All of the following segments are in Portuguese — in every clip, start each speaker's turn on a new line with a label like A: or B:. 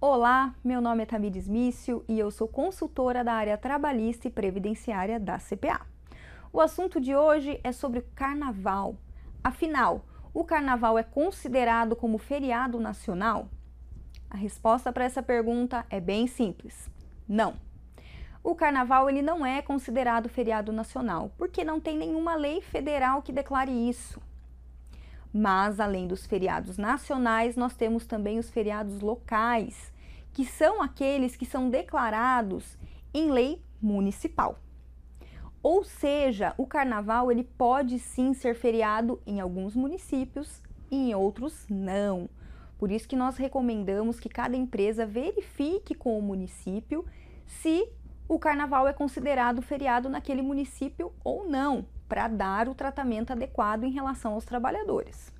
A: Olá, meu nome é Tamires Mício e eu sou consultora da área trabalhista e previdenciária da CPA. O assunto de hoje é sobre o carnaval. Afinal, o carnaval é considerado como feriado nacional? A resposta para essa pergunta é bem simples: não. O carnaval ele não é considerado feriado nacional, porque não tem nenhuma lei federal que declare isso. Mas, além dos feriados nacionais, nós temos também os feriados locais, que são aqueles que são declarados em lei municipal. Ou seja, o carnaval ele pode sim ser feriado em alguns municípios e em outros não. Por isso que nós recomendamos que cada empresa verifique com o município se o carnaval é considerado feriado naquele município ou não, para dar o tratamento adequado em relação aos trabalhadores.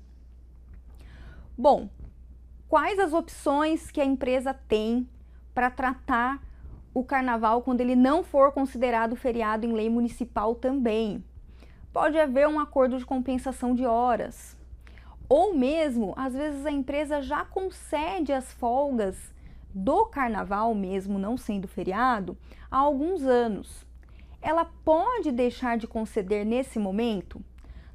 A: Bom, quais as opções que a empresa tem para tratar o carnaval quando ele não for considerado feriado em lei municipal também? Pode haver um acordo de compensação de horas. Ou mesmo, às vezes a empresa já concede as folgas do carnaval, mesmo não sendo feriado, há alguns anos ela pode deixar de conceder nesse momento?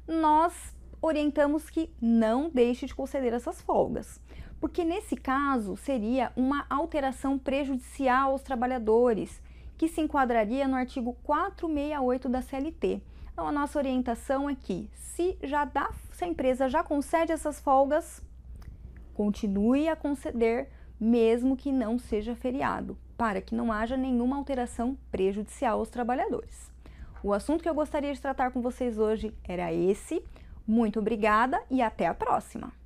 A: Nós orientamos que não deixe de conceder essas folgas, porque nesse caso seria uma alteração prejudicial aos trabalhadores, que se enquadraria no artigo 468 da CLT. Então a nossa orientação é que se já dá, se a empresa já concede essas folgas, continue a conceder mesmo que não seja feriado, para que não haja nenhuma alteração prejudicial aos trabalhadores. O assunto que eu gostaria de tratar com vocês hoje era esse. Muito obrigada e até a próxima!